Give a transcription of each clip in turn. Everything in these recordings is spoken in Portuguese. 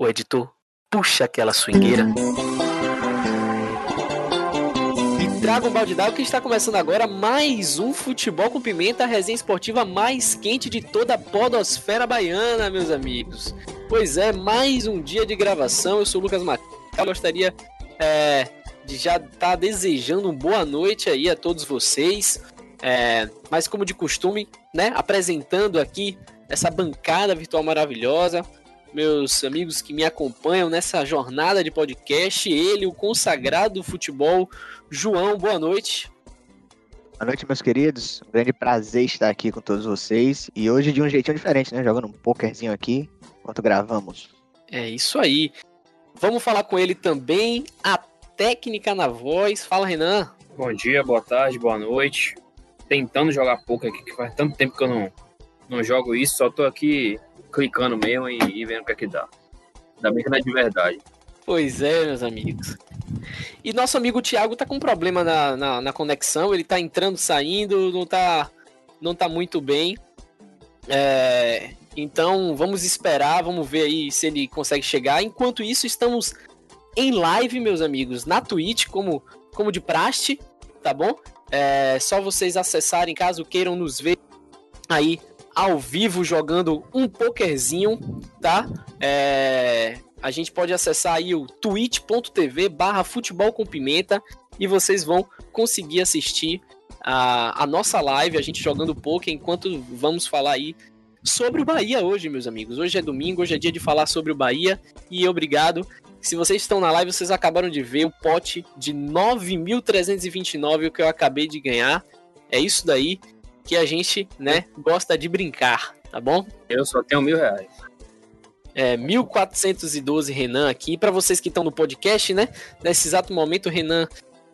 O editor, puxa aquela swingueira. E traga um balde d'água que está começando agora mais um Futebol com Pimenta, a resenha esportiva mais quente de toda a podosfera baiana, meus amigos. Pois é, mais um dia de gravação. Eu sou o Lucas Macau. Gostaria é, de já estar tá desejando uma boa noite aí a todos vocês. É, mas como de costume, né, apresentando aqui essa bancada virtual maravilhosa, meus amigos que me acompanham nessa jornada de podcast, ele, o consagrado do futebol, João, boa noite. Boa noite, meus queridos. Um grande prazer estar aqui com todos vocês. E hoje de um jeitinho diferente, né? Jogando um pokerzinho aqui enquanto gravamos. É isso aí. Vamos falar com ele também, a técnica na voz. Fala, Renan. Bom dia, boa tarde, boa noite tentando jogar pouco aqui, que faz tanto tempo que eu não, não jogo isso, só tô aqui clicando mesmo e, e vendo o que é que dá. Ainda bem que não é de verdade. Pois é, meus amigos. E nosso amigo Thiago tá com um problema na, na, na, conexão, ele tá entrando, saindo, não tá, não tá muito bem. É, então vamos esperar, vamos ver aí se ele consegue chegar. Enquanto isso, estamos em live, meus amigos, na Twitch, como, como de praste, tá bom? É só vocês acessarem, caso queiram nos ver aí ao vivo jogando um pokerzinho, tá? É, a gente pode acessar aí o twitch.tv barra futebol com pimenta e vocês vão conseguir assistir a, a nossa live, a gente jogando poker, enquanto vamos falar aí sobre o Bahia hoje, meus amigos. Hoje é domingo, hoje é dia de falar sobre o Bahia e obrigado se vocês estão na live, vocês acabaram de ver o pote de 9.329 que eu acabei de ganhar. É isso daí que a gente, né, gosta de brincar, tá bom? Eu só tenho mil reais. É, 1412 Renan aqui. Para vocês que estão no podcast, né? Nesse exato momento, o Renan,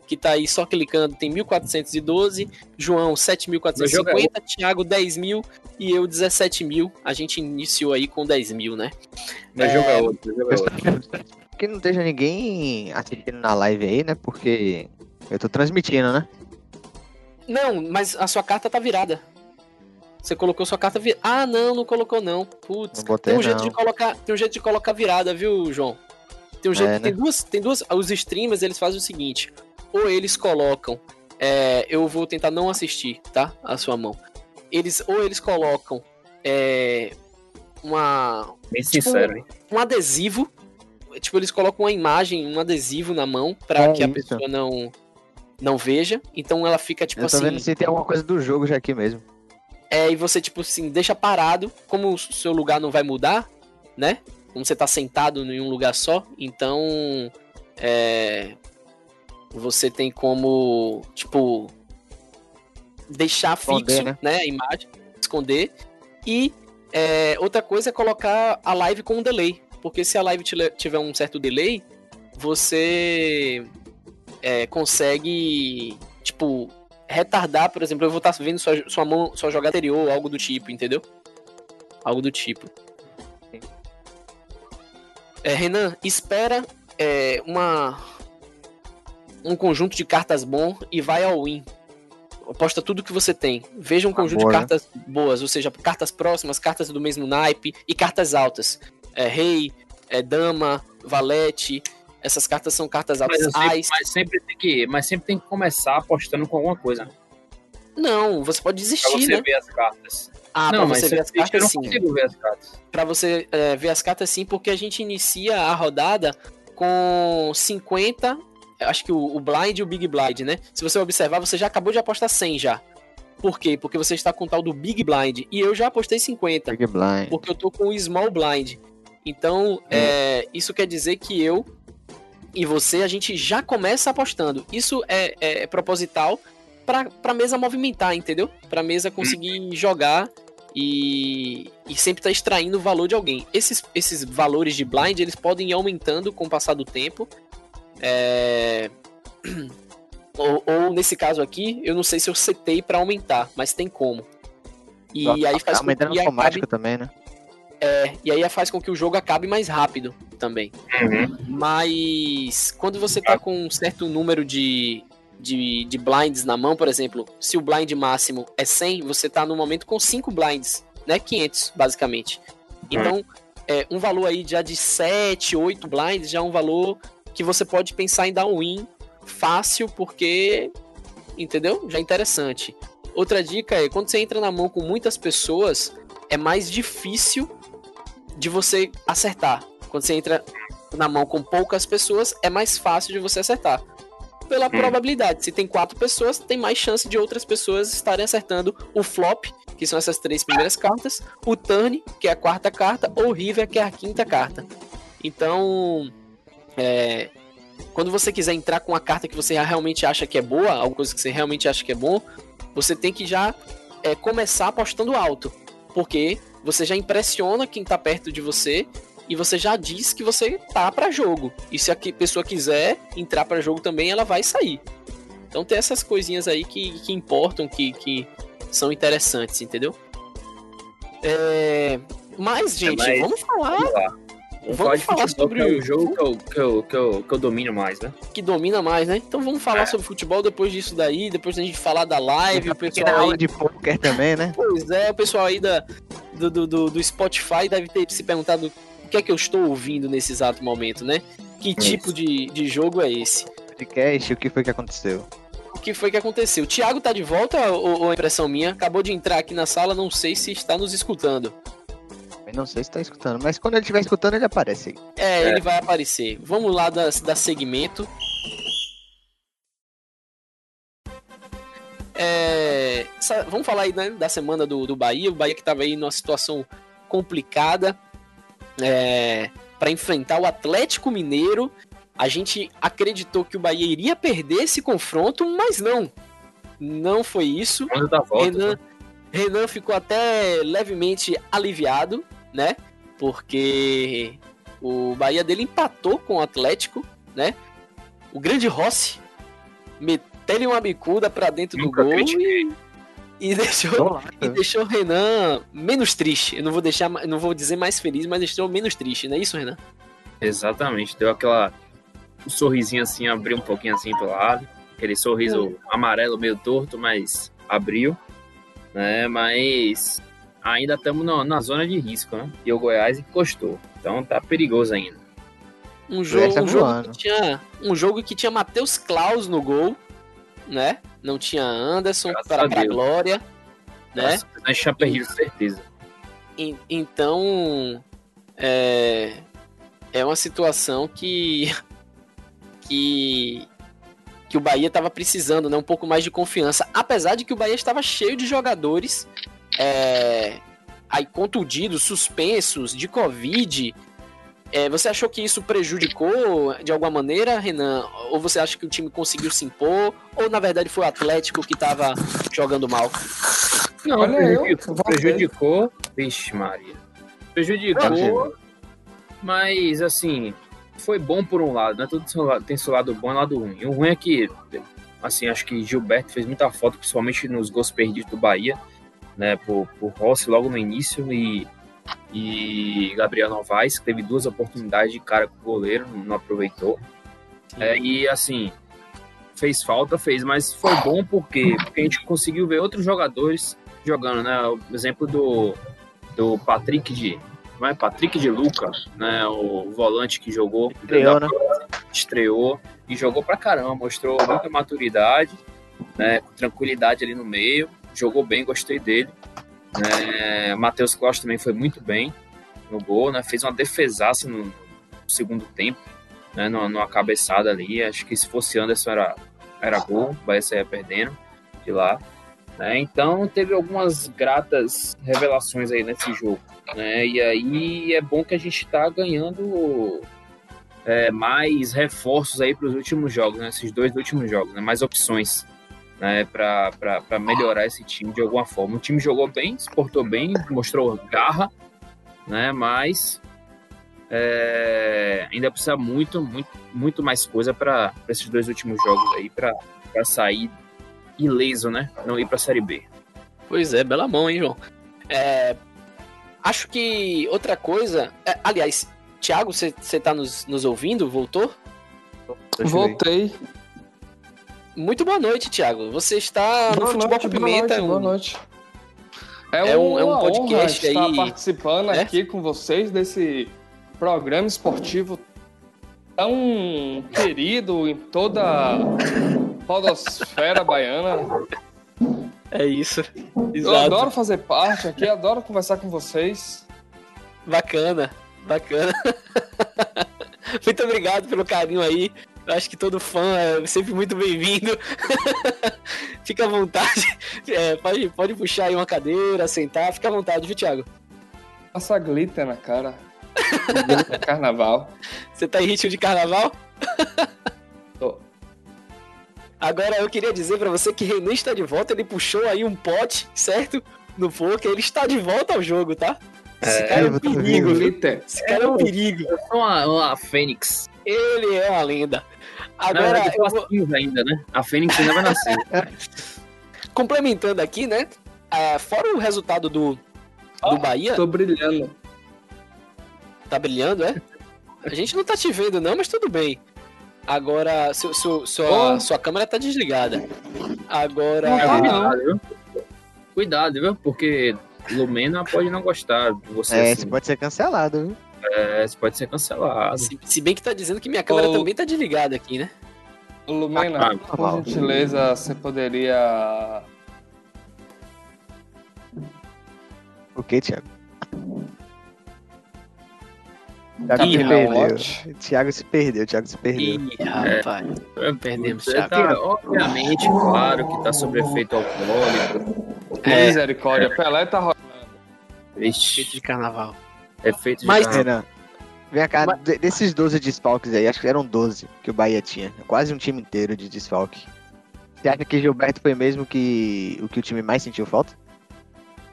que tá aí só clicando, tem 1412. João, 7450. Thiago, 10 mil. E eu, 17 mil. A gente iniciou aí com 10 mil, né? Meu é... jogo é outro. Jogo é outro que não esteja ninguém assistindo na live aí, né? Porque eu tô transmitindo, né? Não, mas a sua carta tá virada. Você colocou sua carta virada. Ah, não, não colocou não. Putz. Não botei, tem um não. jeito de colocar, tem um jeito de colocar virada, viu, João? Tem um jeito, é, né? tem duas, tem duas, os streamers eles fazem o seguinte, ou eles colocam, é, eu vou tentar não assistir, tá? A sua mão. Eles ou eles colocam é, uma Bem tipo, sincero, hein? um adesivo tipo, eles colocam uma imagem, um adesivo na mão para é que a pessoa não não veja. Então ela fica tipo Eu tô assim. vendo se tem alguma coisa do jogo já aqui mesmo. É, e você tipo assim, deixa parado, como o seu lugar não vai mudar, né? Como você tá sentado em um lugar só, então é você tem como, tipo, deixar esconder, fixo, né? né? a imagem, esconder. E é, outra coisa é colocar a live com um delay. Porque se a live tiver um certo delay, você é, consegue, tipo, retardar, por exemplo, eu vou estar tá vendo sua, sua mão, sua jogada anterior, algo do tipo, entendeu? Algo do tipo. É, Renan, espera é, uma um conjunto de cartas bom e vai ao win. Aposta tudo que você tem. Veja um conjunto de cartas boas, ou seja, cartas próximas, cartas do mesmo naipe e cartas altas é, rei, é, dama, valete. Essas cartas são cartas. Mas, mas, sempre tem que, mas sempre tem que começar apostando com alguma coisa. Não, você pode desistir, pra você né? ver as cartas. Ah, não, pra você ver as cartas, eu não sim. consigo ver as cartas. Pra você é, ver as cartas, sim, porque a gente inicia a rodada com 50, acho que o, o blind e o big blind, né? Se você observar, você já acabou de apostar 100 já. Por quê? Porque você está com o tal do Big Blind. E eu já apostei 50. Big Blind. Porque eu tô com o Small Blind. Então, é, isso quer dizer que eu e você, a gente já começa apostando. Isso é, é, é proposital para a mesa movimentar, entendeu? Para a mesa conseguir jogar e, e sempre estar tá extraindo o valor de alguém. Esses, esses valores de blind, eles podem ir aumentando com o passar do tempo. É... Ou, ou, nesse caso aqui, eu não sei se eu setei para aumentar, mas tem como. E Só aí faz com que automático acabe... também, né? É, e aí faz com que o jogo acabe mais rápido também. Uhum. Mas quando você tá com um certo número de, de, de, blinds na mão, por exemplo, se o blind máximo é 100, você tá no momento com 5 blinds, né? 500, basicamente. Então, é, um valor aí já de 7, 8 blinds já é um valor que você pode pensar em dar um win fácil, porque, entendeu? Já é interessante. Outra dica é, quando você entra na mão com muitas pessoas, é mais difícil de você acertar. Quando você entra na mão com poucas pessoas, é mais fácil de você acertar. Pela hum. probabilidade, se tem quatro pessoas, tem mais chance de outras pessoas estarem acertando o flop, que são essas três primeiras cartas, o turn, que é a quarta carta, ou o river, que é a quinta carta. Então, é, quando você quiser entrar com uma carta que você realmente acha que é boa, alguma coisa que você realmente acha que é bom, você tem que já é, começar apostando alto, porque você já impressiona quem tá perto de você e você já diz que você tá para jogo. E se a pessoa quiser entrar para jogo também, ela vai sair. Então tem essas coisinhas aí que, que importam, que, que são interessantes, entendeu? É... Mas, gente, é, mas... vamos falar. Vamos, vamos falar sobre é o jogo que eu, que, eu, que, eu, que eu domino mais, né? Que domina mais, né? Então vamos falar é. sobre futebol depois disso daí, depois da gente falar da live, o pessoal. Aí... aula de poker também, né? Pois é, o pessoal aí da, do, do, do Spotify deve ter se perguntado o que é que eu estou ouvindo nesse exato momento, né? Que Isso. tipo de, de jogo é esse? Podcast, o que foi que aconteceu? O que foi que aconteceu? O Thiago tá de volta ou, ou é impressão minha? Acabou de entrar aqui na sala, não sei se está nos escutando. Eu não sei se está escutando, mas quando ele estiver escutando, ele aparece aí. É, é, ele vai aparecer. Vamos lá da, da segmento. É, vamos falar aí né, da semana do, do Bahia. O Bahia que estava aí numa situação complicada é, para enfrentar o Atlético Mineiro. A gente acreditou que o Bahia iria perder esse confronto, mas não. Não foi isso. Volta, Renan, né? Renan ficou até levemente aliviado, né? Porque o Bahia dele empatou com o Atlético, né? O grande Rossi meteu uma bicuda para dentro Nunca do gol e e deixou, e deixou o Renan menos triste. Eu não vou deixar, não vou dizer mais feliz, mas deixou menos triste, não é isso, Renan? Exatamente. Deu aquela um sorrisinho assim, abriu um pouquinho assim pro lado. Aquele sorriso amarelo meio torto, mas abriu. Né? Mas ainda estamos na, zona de risco, né? E o Goiás encostou. Então tá perigoso ainda. Um jogo, um jogo que tinha um jogo que tinha Matheus Klaus no gol, né? Não tinha Anderson para a glória, né? Nossa, tinha perdido, certeza. E, então, é, é uma situação que que que o Bahia estava precisando, né? Um pouco mais de confiança, apesar de que o Bahia estava cheio de jogadores é, aí contundidos, suspensos, de Covid, é, você achou que isso prejudicou de alguma maneira, Renan? Ou você acha que o time conseguiu se impor? Ou na verdade foi o Atlético que estava jogando mal? Não, Olha prejudicou. Eu, prejudicou. Vixe, Maria. Prejudicou. Mas assim, foi bom por um lado, né? Tudo tem seu lado bom e lado ruim. O ruim é que, assim, acho que Gilberto fez muita falta, principalmente nos gols perdidos do Bahia, né? Por, por Rossi logo no início e e Gabriel Novaes, que teve duas oportunidades de cara com o goleiro, não aproveitou. É, e assim, fez falta, fez, mas foi bom porque, porque a gente conseguiu ver outros jogadores jogando, né? O exemplo do, do Patrick de. Não é? Patrick de Luca, né? O volante que jogou. Estreou, né? Estreou e jogou pra caramba, mostrou muita maturidade, né? Com tranquilidade ali no meio. Jogou bem, gostei dele. É, Matheus Costa também foi muito bem no gol, né? Fez uma defesaça no segundo tempo, né? Numa, numa cabeçada ali. Acho que se fosse Anderson era, era gol, o Bahia saia perdendo de lá. Né? Então teve algumas gratas revelações aí nesse jogo. Né? E aí é bom que a gente está ganhando é, mais reforços aí para os últimos jogos, né? Esses dois últimos jogos, né? mais opções né, para melhorar esse time de alguma forma. O time jogou bem, se portou bem, mostrou garra, né, mas é, ainda precisa muito, muito, muito mais coisa para esses dois últimos jogos aí, para sair ileso, né, não ir para a Série B. Pois é, bela mão, hein, João? É, acho que outra coisa, é, aliás, Thiago, você está nos, nos ouvindo? Voltou? Voltei. Muito boa noite, Thiago. Você está boa no Futebol noite, com Pimenta. Boa noite, boa noite. É, é um, é um podcast honra aí. estar participando é? aqui com vocês desse programa esportivo tão querido em toda a podosfera baiana. É isso. Exato. Eu adoro fazer parte aqui, adoro conversar com vocês. Bacana, bacana. Muito obrigado pelo carinho aí. Eu acho que todo fã é sempre muito bem-vindo. fica à vontade. É, pode, pode puxar aí uma cadeira, sentar, fica à vontade, viu, Thiago? Passa glitter na cara. carnaval. Você tá em ritmo de carnaval? Tô. Agora eu queria dizer para você que Renan está de volta, ele puxou aí um pote, certo? No poker, ele está de volta ao jogo, tá? Esse é, cara é um perigo, Glitter. Esse cara é um perigo. Eu sou uma, uma fênix. Ele é uma lenda. Agora. Não, eu vou... ainda, né? A Fênix ainda vai nascer. Complementando aqui, né? É, fora o resultado do, do oh, Bahia. Tô brilhando. Tá brilhando, é? A gente não tá te vendo, não, mas tudo bem. Agora, seu, seu, sua, oh. sua câmera tá desligada. Agora. Não, tá, não. Viu? Cuidado, viu? Porque Lumena pode não gostar de você. É, assim. você pode ser cancelado, viu? É, você pode ser cancelado. Se, se, bem que tá dizendo que minha câmera também tá desligada aqui, né? Lumena, ah, por gentileza, você poderia. O que, Thiago? Thiago Ih, se perdeu. Thiago se perdeu, Thiago se perdeu. Ih, rapaz. É, perdemos, Thiago. Tá, obviamente, claro que tá sob efeito alcoólico. É, Misericórdia, Pelé tá rolando. Efeito de carnaval. Efeito de Mas, carnaval. Renan, vem cá, Mas... desses 12 desfalques aí, acho que eram 12 que o Bahia tinha. Quase um time inteiro de desfalque. Você acha que Gilberto foi mesmo que o que o time mais sentiu falta?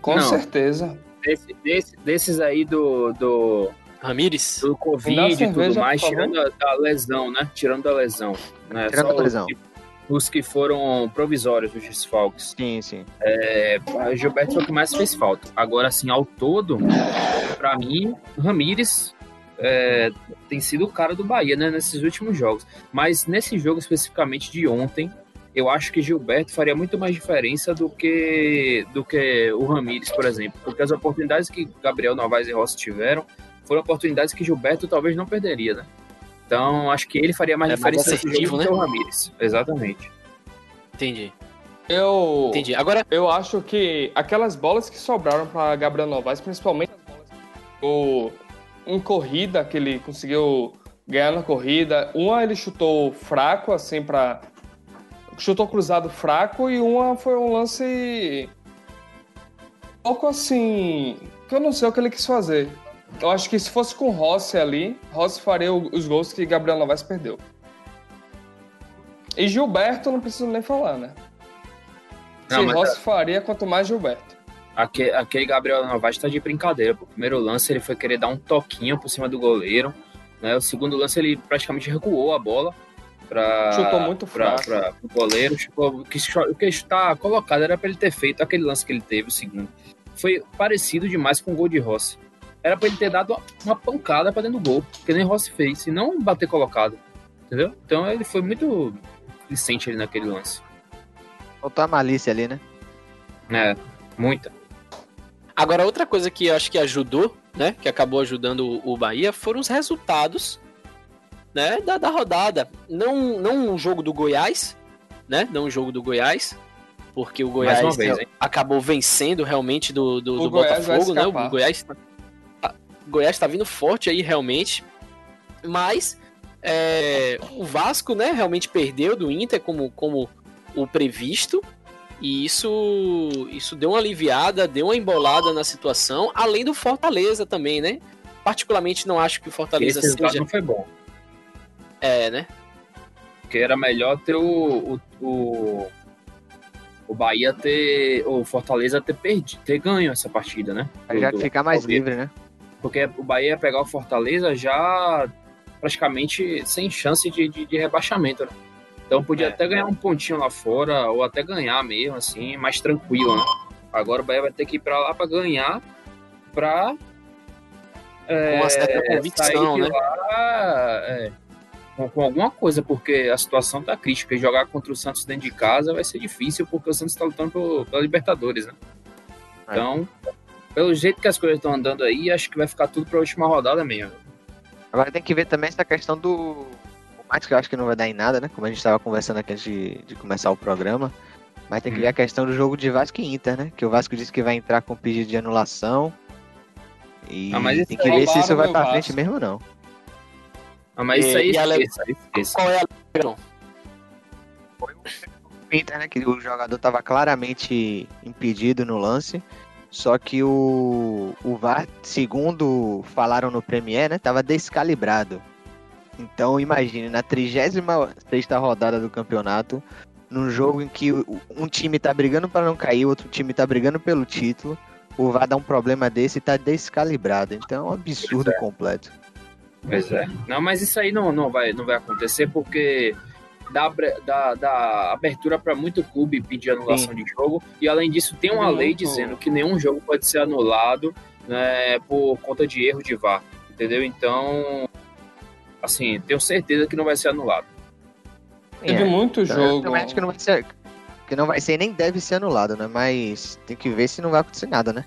Com Não. certeza. Desse, desse, desses aí do, do Ramires? Do Covid e tudo mais, tirando a, da lesão, né? Tirando a lesão. Né? Tirando Só a lesão. Os que, foram provisórios, os desfalques. Sim, sim. É, Gilberto foi o que mais fez falta. Agora, assim, ao todo, para mim, Ramires é, tem sido o cara do Bahia, né? Nesses últimos jogos. Mas nesse jogo especificamente de ontem, eu acho que Gilberto faria muito mais diferença do que do que o Ramires, por exemplo, porque as oportunidades que Gabriel Novaes e Rossi tiveram foram oportunidades que Gilberto talvez não perderia, né? Então, acho que ele faria mais é diferença mais assertivo, né? que o Ramires. Exatamente. Entendi. Eu, Entendi. Agora, eu acho que aquelas bolas que sobraram para Gabriel Novaes, principalmente as bolas o, em corrida, que ele conseguiu ganhar na corrida, uma ele chutou fraco, assim, para chutou cruzado fraco, e uma foi um lance um pouco assim, que eu não sei o que ele quis fazer. Eu acho que se fosse com Rossi ali, Rossi faria os gols que Gabriel Novaes perdeu. E Gilberto, não preciso nem falar, né? Não, se Rossi é... faria, quanto mais Gilberto. Aquele, aquele Gabriel Novaes tá de brincadeira. O primeiro lance ele foi querer dar um toquinho por cima do goleiro. Né? O segundo lance ele praticamente recuou a bola. Pra, Chutou muito fraco. Pra, o goleiro. Chutou, o que, que está colocado era para ele ter feito aquele lance que ele teve, o segundo. Foi parecido demais com o gol de Rossi era pra ele ter dado uma pancada pra dentro do gol, que nem Rossi fez, e não bater colocado. Entendeu? Então ele foi muito decente ali naquele lance. Faltou a malícia ali, né? É, muita. Agora, outra coisa que eu acho que ajudou, né? Que acabou ajudando o Bahia foram os resultados né, da, da rodada. Não, não um jogo do Goiás, né? Não um jogo do Goiás, porque o Goiás vez, acabou vencendo realmente do, do, do Botafogo, né? O Goiás Goiás está vindo forte aí realmente, mas é, o Vasco, né, realmente perdeu do Inter como, como o previsto. E isso, isso deu uma aliviada, deu uma embolada na situação, além do Fortaleza também, né? Particularmente não acho que o Fortaleza Esse seja. não foi bom. É, né? Porque era melhor ter o, o, o, o Bahia ter. O Fortaleza ter perdido, ter ganho essa partida, né? Já ficar mais livre, né? Porque o Bahia ia pegar o Fortaleza já praticamente sem chance de, de, de rebaixamento, né? Então podia é, até ganhar um pontinho lá fora, ou até ganhar mesmo, assim, mais tranquilo, né? Agora o Bahia vai ter que ir pra lá pra ganhar, pra. É, com uma certa convicção, né? Lá, é, com, com, alguma coisa, porque a situação tá crítica. E jogar contra o Santos dentro de casa vai ser difícil, porque o Santos tá lutando pela Libertadores, né? Então, pelo jeito que as coisas estão andando aí, acho que vai ficar tudo para a última rodada mesmo. Agora tem que ver também essa questão do. Por mais que eu acho que não vai dar em nada, né? Como a gente estava conversando aqui antes de, de, começar o programa. Mas tem que ver a questão do jogo de Vasco e Inter, né? Que o Vasco disse que vai entrar com pedido de anulação. E ah, tem que ver se isso vai pra frente mesmo ou não. Ah, mas isso aí, e ale... Qual é a? Foi o Inter, né? Que o jogador tava claramente impedido no lance. Só que o, o VAR, segundo falaram no Premier, né, tava descalibrado. Então imagine, na 36 rodada do campeonato, num jogo em que um time tá brigando para não cair, outro time tá brigando pelo título, o VAR dá um problema desse e tá descalibrado. Então é um absurdo é. completo. Pois é. Não, mas isso aí não, não, vai, não vai acontecer porque dá, dá, dá abertura para muito clube pedir anulação Sim. de jogo. E além disso, tem uma lei dizendo que nenhum jogo pode ser anulado né, por conta de erro de VAR. Entendeu? Então, assim, tenho certeza que não vai ser anulado. Teve é, muito então, jogo. Eu acho que não vai ser. Que não vai ser nem deve ser anulado, né? Mas tem que ver se não vai acontecer nada, né?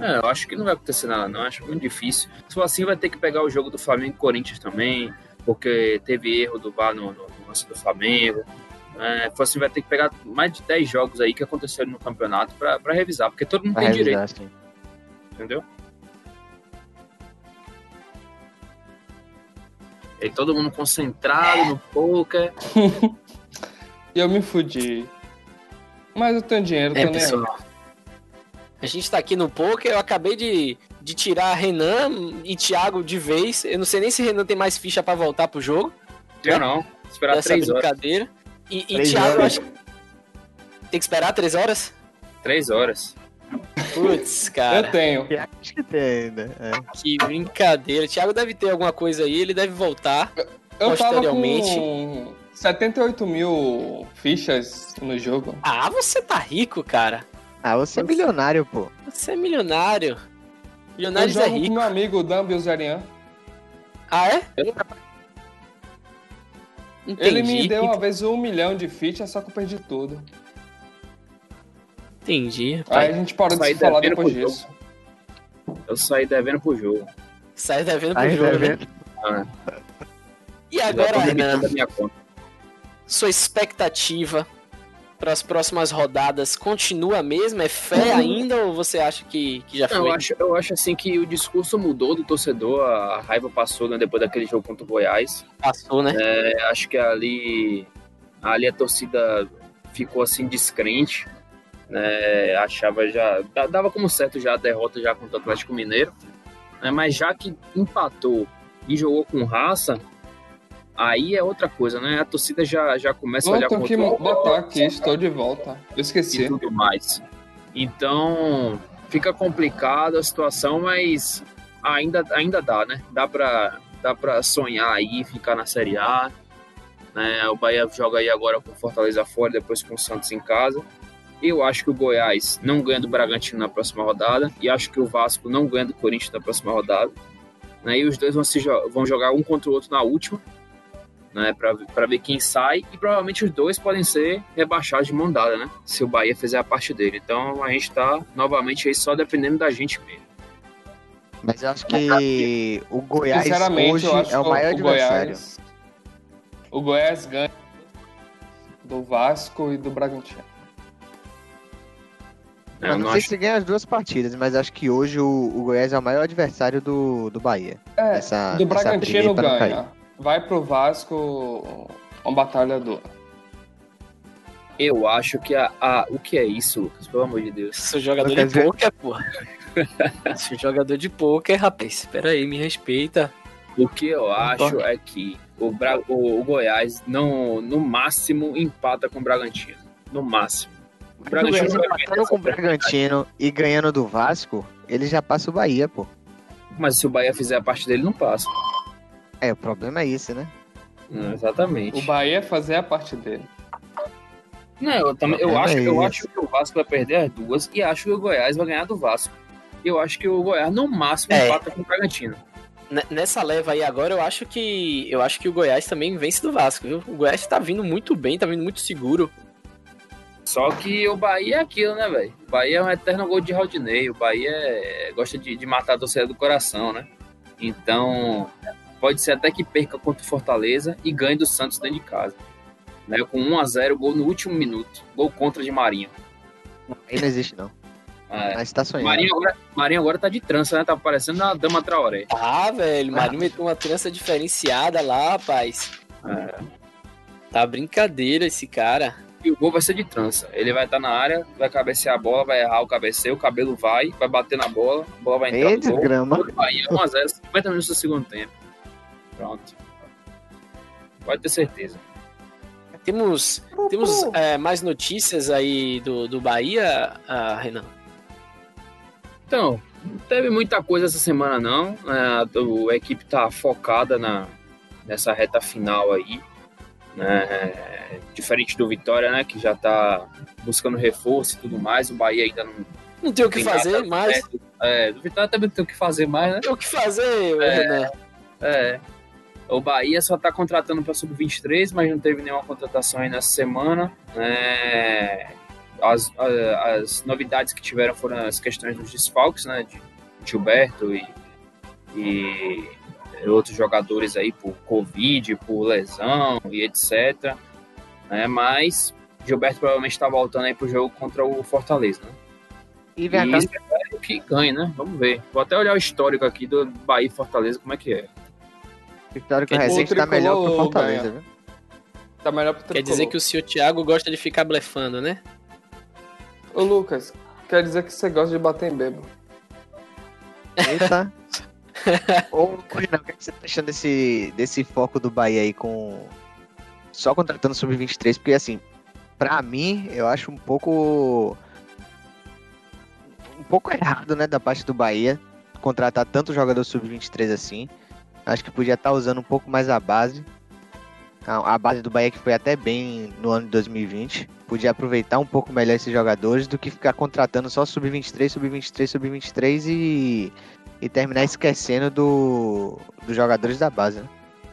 É, eu acho que não vai acontecer nada, não. Acho muito difícil. Se for assim, vai ter que pegar o jogo do Flamengo e Corinthians também porque teve erro do VAR no, no, no lance do Flamengo. É, assim, vai ter que pegar mais de 10 jogos aí que aconteceram no campeonato para revisar, porque todo mundo pra tem revisar, direito. Sim. Entendeu? E todo mundo concentrado no poker. e eu me fudi. Mas eu tenho dinheiro, é, pessoal. A gente tá aqui no poker, eu acabei de de tirar Renan e Thiago de vez. Eu não sei nem se Renan tem mais ficha para voltar pro jogo. Eu não. Esperar Essa três brincadeira. horas. E, e Thiago, acho que tem que esperar três horas? Três horas. Putz, cara. Eu tenho. Acho que tem ainda. É. Que brincadeira. Thiago deve ter alguma coisa aí, ele deve voltar eu, eu posteriormente. Tava com 78 mil fichas no jogo. Ah, você tá rico, cara. Ah, você é milionário, pô. Você é milionário. Milionários eu jogo é rico. com meu amigo Dan Bilzerian. Ah, é? Entendi. Ele me deu uma vez um milhão de fichas, só que eu perdi tudo. Entendi. Aí a gente parou de se falar depois disso. Eu saí devendo pro jogo. Saí devendo pro Aí jogo, né? Ah. E agora, Renan? Sua expectativa para as próximas rodadas continua a mesma? É fé ainda ou você acha que, que já foi? Eu acho, eu acho assim que o discurso mudou do torcedor, a raiva passou né, depois daquele jogo contra o Goiás. Passou, né? É, acho que ali, ali a torcida ficou assim descrente. Né, achava já. dava como certo já a derrota já contra o Atlético Mineiro. Né, mas já que empatou e jogou com raça, Aí é outra coisa, né? A torcida já, já começa a olhar com que botar aqui, estou de volta. Eu esqueci. E tudo mais. Então, fica complicada a situação, mas ainda, ainda dá, né? Dá pra, dá pra sonhar aí, ficar na Série A. Né? O Bahia joga aí agora com Fortaleza fora, depois com o Santos em casa. Eu acho que o Goiás não ganha do Bragantino na próxima rodada. E acho que o Vasco não ganha do Corinthians na próxima rodada. Né? E os dois vão, se, vão jogar um contra o outro na última né, para ver quem sai e provavelmente os dois podem ser rebaixados de mão dada, né, se o Bahia fizer a parte dele. Então a gente está novamente aí só dependendo da gente mesmo. Mas eu acho que o Goiás hoje é o maior o adversário. Goiás, o Goiás ganha do Vasco e do Bragantino. Eu não, não sei acho... se ganha as duas partidas, mas acho que hoje o, o Goiás é o maior adversário do, do Bahia. É, essa, do Bragantino ganha vai pro Vasco uma batalha dura. Eu acho que a, a, o que é isso, Lucas? Pelo amor de Deus. Sou jogador de poker, porra. Sou jogador de poker, rapaz. Espera aí, me respeita. O que eu acho é que o, Bra... o, o, Goiás não, no máximo empata com o Bragantino. No máximo. O Bragantino empatando com o Bragantino e ganhando do Vasco, ele já passa o Bahia, pô. Mas se o Bahia fizer a parte dele, não passa. É, o problema é esse, né? Não, exatamente. O Bahia fazer a parte dele. Não, eu, também, eu, acho, é eu acho que o Vasco vai perder as duas e acho que o Goiás vai ganhar do Vasco. Eu acho que o Goiás, no máximo, é. empata com o Bragantino. Nessa leva aí agora, eu acho que eu acho que o Goiás também vence do Vasco, viu? O Goiás tá vindo muito bem, tá vindo muito seguro. Só que o Bahia é aquilo, né, velho? O Bahia é um eterno gol de Rodinei. O Bahia é... gosta de, de matar a torcida do coração, né? Então, pode ser até que perca contra o Fortaleza e ganhe do Santos dentro de casa. Né? Com 1 a 0 gol no último minuto. Gol contra de Marinho. Aí não existe, não. É. Mas tá sonhando. Marinho agora, Marinho agora tá de trança, né? Tá parecendo a Dama Traoré. Ah, velho. Marinho ah. meteu uma trança diferenciada lá, rapaz. É. Tá brincadeira esse cara. E o gol vai ser de trança. Ele vai estar tá na área, vai cabecear a bola, vai errar o cabeceio, o cabelo vai, vai bater na bola, a bola vai entrar Ei, no grama. Bahia 1x0, 50 minutos do segundo tempo. Pronto. Pode ter certeza. Temos, temos é, mais notícias aí do, do Bahia, uh, Renan? Então, não teve muita coisa essa semana não. É, a equipe tá focada na, nessa reta final aí. Né? Diferente do Vitória, né? Que já tá buscando reforço e tudo mais. O Bahia ainda não. Não tem o que fazer mais. É, do Vitória também não tem o que fazer mais, né? Tem o que fazer, é, Renan. É. O Bahia só tá contratando para sub-23, mas não teve nenhuma contratação aí nessa semana. Né? as, as novidades que tiveram foram as questões dos desfalques, né, de Gilberto e, e outros jogadores aí por Covid, por lesão e etc. Né, mas Gilberto provavelmente está voltando aí pro jogo contra o Fortaleza, né? E, e espero que ganhe, né? Vamos ver. Vou até olhar o histórico aqui do Bahia e Fortaleza, como é que é. O histórico que recente tá melhor pro Fortaleza, viu? Tá melhor pro Quer dizer que o senhor Thiago gosta de ficar blefando, né? Ô Lucas, quer dizer que você gosta de bater em bebo. Eita. Ô, Renan, o que você tá achando desse, desse foco do Bahia aí com. Só contratando sub-23? Porque, assim, pra mim, eu acho um pouco. Um pouco errado, né, da parte do Bahia contratar tanto jogador sub-23 assim. Acho que podia estar tá usando um pouco mais a base. A base do Bahia que foi até bem no ano de 2020 podia aproveitar um pouco melhor esses jogadores do que ficar contratando só sub-23, sub-23, sub-23 e, e terminar esquecendo do, dos jogadores da base. Né?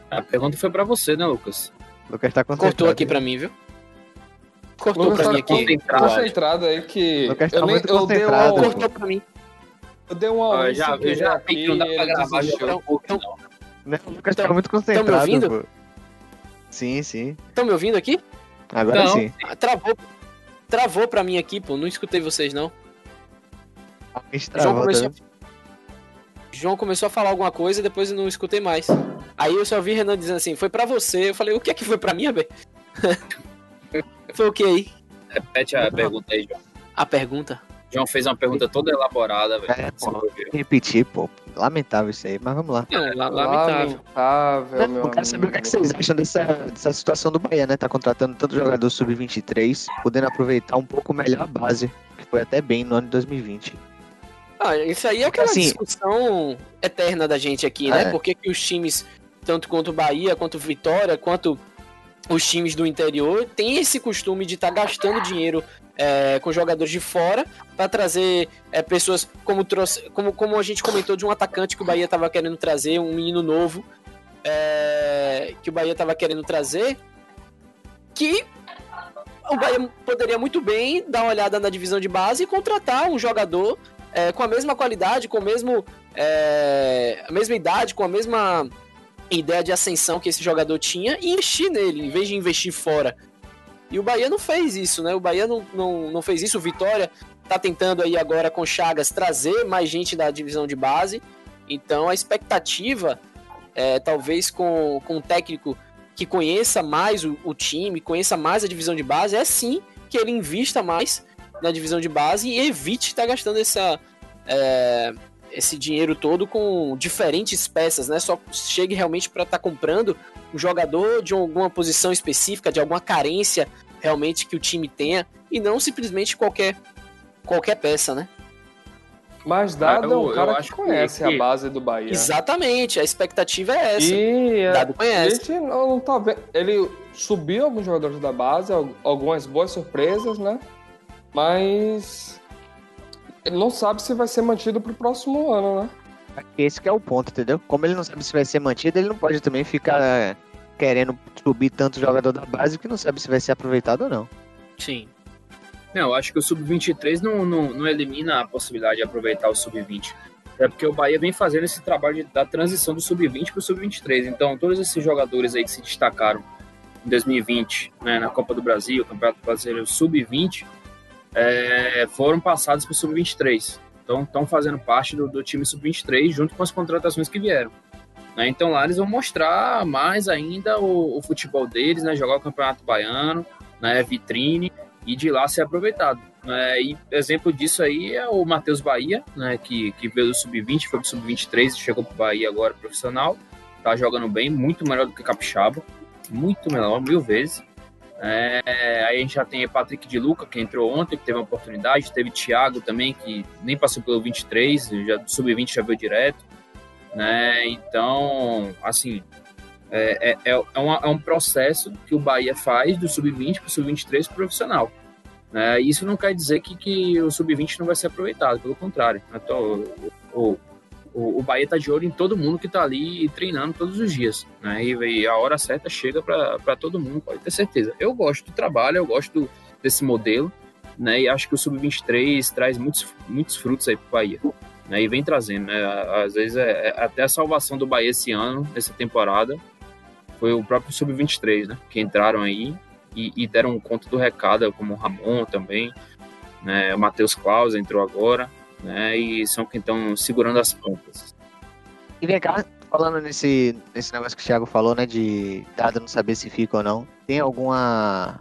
A pergunta foi para você, né, Lucas? Lucas tá Cortou aqui para mim, viu? Cortou Lucas pra mim aqui. Concentrado, concentrado aí que. Lucas tá eu muito nem, concentrado. Eu dei uma, cortou pra mim. Eu dei uma. Eu já, eu já vi que não dá pra gravar já um não. O Lucas tá muito concentrado. Estão me ouvindo? Pô. Sim, sim. Estão me ouvindo aqui? Agora não, sim. Travou. Travou pra mim aqui, pô. Não escutei vocês, não. João começou, tá João começou a falar alguma coisa e depois eu não escutei mais. Aí eu só vi Renan dizendo assim, foi pra você. Eu falei, o que é que foi pra mim, velho? foi o que aí? Repete a pergunta aí, João. A pergunta? João fez uma pergunta toda elaborada, velho. É, pô, repetir, pô. Lamentável isso aí, mas vamos lá. É lamentável. lamentável não, eu quero saber o que, é que vocês acham dessa, dessa situação do Bahia, né? Tá contratando tanto jogador sub-23, podendo aproveitar um pouco melhor a base, que foi até bem no ano de 2020. Ah, isso aí é aquela assim, discussão eterna da gente aqui, né? É. Por que, que os times, tanto quanto o Bahia, quanto o Vitória, quanto os times do interior, têm esse costume de estar tá gastando dinheiro é, com jogadores de fora para trazer é, pessoas como, trouxe, como como a gente comentou de um atacante que o Bahia estava querendo trazer, um menino novo é, que o Bahia estava querendo trazer, que o Bahia poderia muito bem dar uma olhada na divisão de base e contratar um jogador é, com a mesma qualidade, com o mesmo é, a mesma idade, com a mesma ideia de ascensão que esse jogador tinha e investir nele, em vez de investir fora. E o Bahia não fez isso, né? O Bahia não, não, não fez isso. O Vitória tá tentando aí agora com Chagas trazer mais gente da divisão de base. Então a expectativa, é, talvez com, com um técnico que conheça mais o, o, time, conheça mais a divisão de base, é sim que ele invista mais na divisão de base e evite estar gastando essa, é, esse dinheiro todo com diferentes peças, né? Só chegue realmente para estar tá comprando um jogador de alguma posição específica, de alguma carência realmente que o time tenha e não simplesmente qualquer qualquer peça, né? Mas Dado é um cara que conhece que... a base do Bahia. Exatamente, a expectativa é essa. E Dado conhece. A gente não, não tá vendo. Ele subiu alguns jogadores da base, algumas boas surpresas, né? Mas ele não sabe se vai ser mantido pro próximo ano, né? Esse que é o ponto, entendeu? Como ele não sabe se vai ser mantido, ele não pode também ficar é, querendo subir tanto jogador da base que não sabe se vai ser aproveitado ou não. Sim. Não, eu acho que o Sub-23 não, não, não elimina a possibilidade de aproveitar o Sub-20. É porque o Bahia vem fazendo esse trabalho de, da transição do Sub-20 para o Sub-23. Então, todos esses jogadores aí que se destacaram em 2020, né, na Copa do Brasil, Campeonato Brasileiro Sub-20, é, foram passados para o Sub-23. Então, estão fazendo parte do, do time Sub-23 junto com as contratações que vieram. Né? Então, lá eles vão mostrar mais ainda o, o futebol deles, né, jogar o Campeonato Baiano, né, vitrine, e de lá ser aproveitado. Né? E exemplo disso aí é o Matheus Bahia, né, que, que veio do Sub-20, foi pro Sub-23 e chegou pro Bahia agora profissional. Tá jogando bem, muito melhor do que Capixaba, muito melhor, mil vezes. É, aí a gente já tem Patrick de Luca, que entrou ontem, que teve uma oportunidade. Teve Thiago também, que nem passou pelo 23, já do sub-20 já veio direto. Né? Então, assim, é, é, é, é, uma, é, um processo que o Bahia faz do sub-20 para o sub-23 profissional. Né? Isso não quer dizer que, que o sub-20 não vai ser aproveitado, pelo contrário. Então, o, o, o Bahia está de olho em todo mundo que está ali treinando todos os dias. Né? E, e a hora certa chega para todo mundo, pode ter certeza. Eu gosto do trabalho, eu gosto do, desse modelo, né? e acho que o sub-23 traz muitos, muitos frutos aí para o Bahia. Né? E vem trazendo. Né? Às vezes, é, é, até a salvação do Bahia esse ano, nessa temporada, foi o próprio sub-23, né? Que entraram aí e, e, deram conta do recado, como o Ramon também, né? O Matheus Claus entrou agora né? E são que estão segurando as pontas. E vem cá, falando nesse, nesse negócio que o Thiago falou, né? De dado não saber se fica ou não. Tem alguma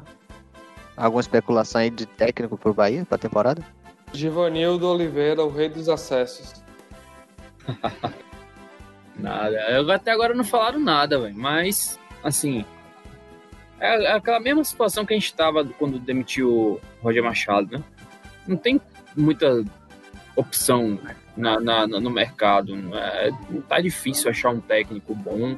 alguma especulação aí de técnico pro Bahia pra temporada? Givanildo Oliveira, o rei dos acessos. nada. Eu até agora não falaram nada, velho. Mas, assim. É aquela mesma situação que a gente tava quando demitiu o Roger Machado, né? Não tem muita opção na, na, no mercado. É, tá difícil achar um técnico bom,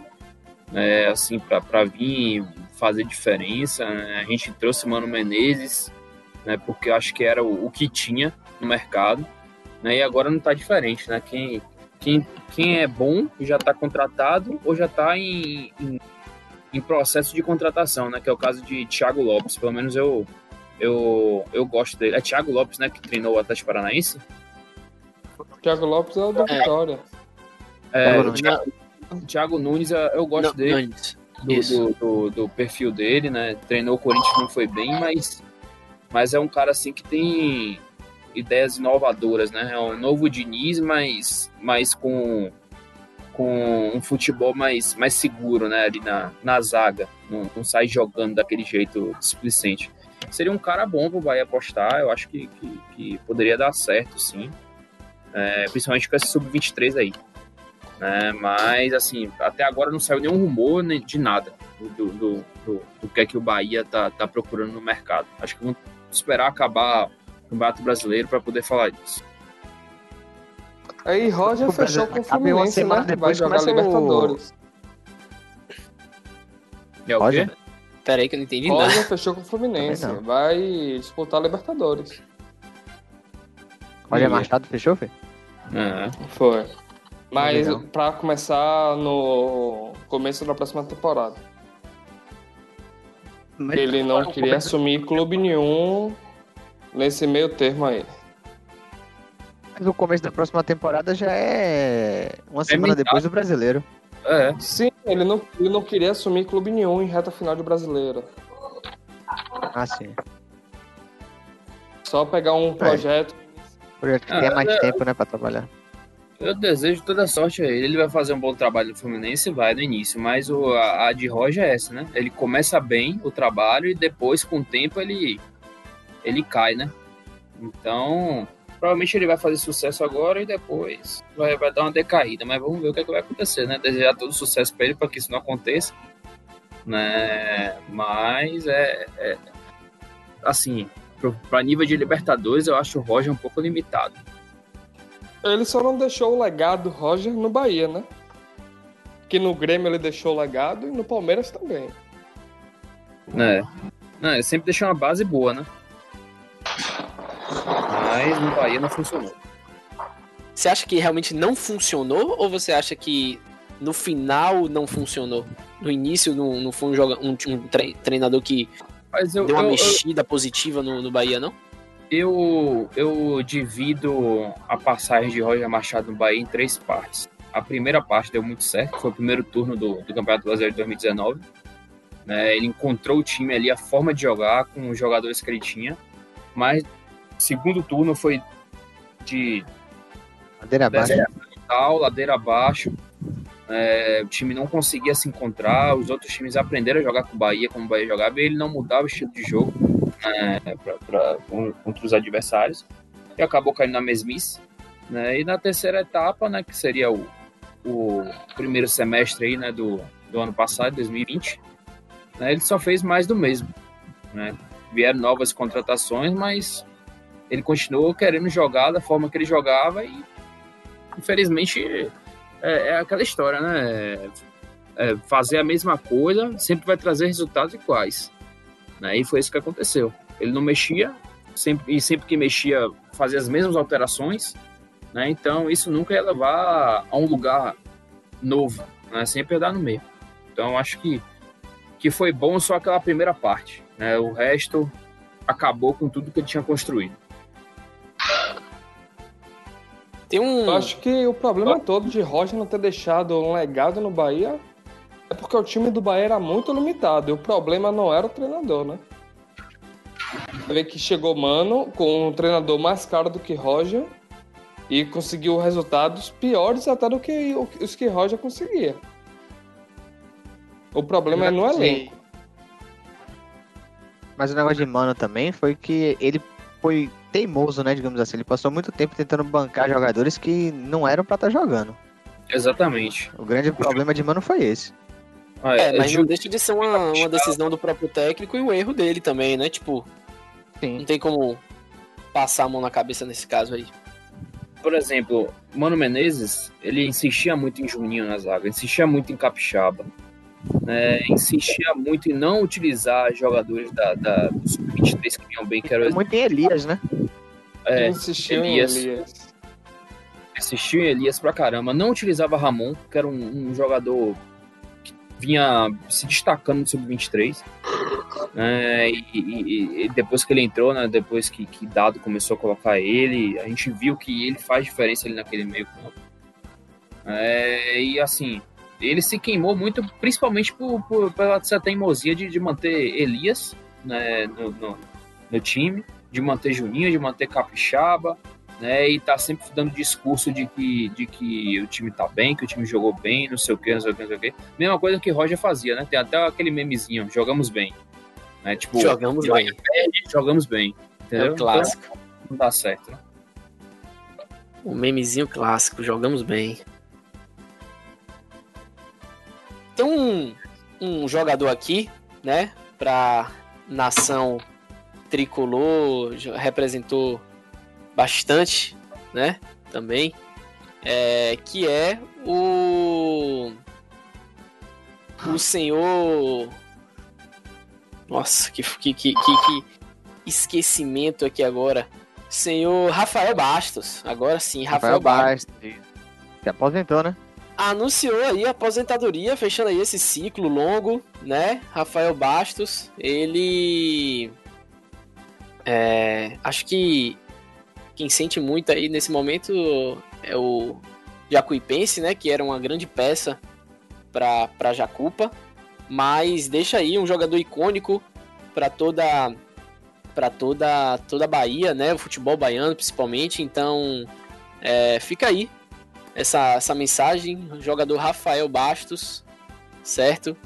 né, assim, para vir fazer diferença. Né? A gente trouxe Mano Menezes, né, porque acho que era o, o que tinha no mercado, né, e agora não tá diferente, né? Quem, quem, quem é bom já está contratado ou já está em, em, em, processo de contratação, né? Que é o caso de Thiago Lopes. Pelo menos eu, eu, eu gosto dele. É Thiago Lopes, né? Que treinou o Atlético Paranaense? Thiago Lopes é o da é. Vitória. É, o Thiago, Thiago Nunes, eu gosto não, dele. Do, do, do, do, perfil dele, né? Treinou o Corinthians, não foi bem, mas, mas é um cara assim que tem ideias inovadoras, né? É um novo Diniz, mas, mas com, com um futebol mais, mais seguro, né? Ali na, na zaga. Não, não sai jogando daquele jeito displicente. Seria um cara bom pro Bahia apostar. Eu acho que, que, que poderia dar certo, sim é, principalmente com esse sub-23 aí. É, mas, assim, até agora não saiu nenhum rumor de nada do, do, do, do que é que o Bahia tá, tá procurando no mercado. Acho que vamos esperar acabar o Campeonato Brasileiro para poder falar disso. Aí Roger o fechou com o Fluminense, né? Vai jogar Libertadores. É o Roger? quê? Peraí que eu não entendi Roger nada. fechou com o Fluminense. Vai disputar Libertadores. Roger Machado fechou, Fê? É. Foi. Mas Legal. pra começar no começo da próxima temporada. Mas ele não queria assumir clube nenhum nesse meio termo aí. Mas o começo da próxima temporada já é uma é semana depois do brasileiro. É. Sim, ele não, ele não queria assumir clube nenhum em reta final de brasileiro. Ah, sim. Só pegar um é. projeto Projeto que ah, tenha mais é... tempo, né, pra trabalhar. Eu desejo toda sorte a ele. Ele vai fazer um bom trabalho no Fluminense, vai no início. Mas o, a, a de Roger é essa, né? Ele começa bem o trabalho e depois, com o tempo, ele, ele cai, né? Então, provavelmente ele vai fazer sucesso agora e depois vai, vai dar uma decaída. Mas vamos ver o que, é que vai acontecer, né? Desejar todo sucesso para ele para que isso não aconteça. Né? Mas é, é assim, para nível de Libertadores, eu acho o Roger um pouco limitado. Ele só não deixou o legado Roger no Bahia, né? Que no Grêmio ele deixou o legado e no Palmeiras também. É. Não, ele sempre deixou uma base boa, né? Mas no Bahia não funcionou. Você acha que realmente não funcionou ou você acha que no final não funcionou? No início não, não foi um, joga, um, um treinador que eu, Deu uma eu, mexida eu, positiva no, no Bahia, não? Eu, eu divido a passagem de Roger Machado no Bahia em três partes. A primeira parte deu muito certo, foi o primeiro turno do, do Campeonato Brasileiro de 2019. Né? Ele encontrou o time ali, a forma de jogar com os jogadores que ele tinha. Mas segundo turno foi de ladeira abaixo, tal, ladeira abaixo. É, o time não conseguia se encontrar, os outros times aprenderam a jogar com o Bahia, como o Bahia jogava, e ele não mudava o estilo de jogo né, pra, pra, contra os adversários, e acabou caindo na mesmice. Né, e na terceira etapa, né, que seria o, o primeiro semestre aí, né, do, do ano passado, 2020, né, ele só fez mais do mesmo. Né? Vieram novas contratações, mas ele continuou querendo jogar da forma que ele jogava e, infelizmente, é, é aquela história, né? É, fazer a mesma coisa sempre vai trazer resultados iguais. Né? E foi isso que aconteceu. Ele não mexia, sempre, e sempre que mexia, fazia as mesmas alterações. Né? Então, isso nunca ia levar a um lugar novo, né? sempre ia dar no meio. Então, acho que, que foi bom só aquela primeira parte. Né? O resto acabou com tudo que ele tinha construído. Tem um... Eu acho que o problema todo de Roger não ter deixado um legado no Bahia é porque o time do Bahia era muito limitado. E o problema não era o treinador, né? Você vê que chegou Mano com um treinador mais caro do que Roger e conseguiu resultados piores até do que os que Roger conseguia. O problema é no elenco. Mas o negócio de Mano também foi que ele foi teimoso, né, digamos assim. Ele passou muito tempo tentando bancar jogadores que não eram para estar tá jogando. Exatamente. O grande problema de Mano foi esse. Ah, é, é, mas não deixa de ser uma, uma decisão do próprio técnico e o erro dele também, né? Tipo, Sim. não tem como passar a mão na cabeça nesse caso aí. Por exemplo, Mano Menezes, ele insistia muito em Juninho na zaga, insistia muito em Capixaba, né? insistia muito em não utilizar jogadores da, da, dos 23 que vinham bem, que era Muito em Elias, né? É, insistiu Elias. em Elias. Insistiu em Elias pra caramba. Não utilizava Ramon, que era um, um jogador que vinha se destacando no Sub-23. Né? E, e, e, depois que ele entrou, né? depois que, que Dado começou a colocar ele, a gente viu que ele faz diferença ali naquele meio campo. É, e assim, ele se queimou muito, principalmente por, por, pela essa teimosia de, de manter Elias né, no, no, no time, de manter Juninho, de manter Capixaba, né? E tá sempre dando discurso de que, de que o time tá bem, que o time jogou bem, não sei o que, não sei o que, não sei o que. Mesma coisa que Roger fazia, né? Tem até aquele memezinho, jogamos bem. Né? Tipo, jogamos bem. Perde, jogamos bem. Entendeu? É o clássico. Então, não dá certo, né? O memezinho clássico, jogamos bem. Tem um, um jogador aqui, né? Pra nação tricolor, representou bastante, né? Também. É, que é o. O senhor. Nossa, que, que, que, que esquecimento aqui agora. Senhor Rafael Bastos. Agora sim, Rafael, Rafael Bastos. Se aposentou, né? Anunciou aí a aposentadoria, fechando aí esse ciclo longo, né? Rafael Bastos, ele. É, acho que quem sente muito aí nesse momento é o Jacuipense, né? Que era uma grande peça para Jacupa, mas deixa aí um jogador icônico para toda para toda toda a Bahia, né? O futebol baiano principalmente. Então é, fica aí essa, essa mensagem, o jogador Rafael Bastos, certo?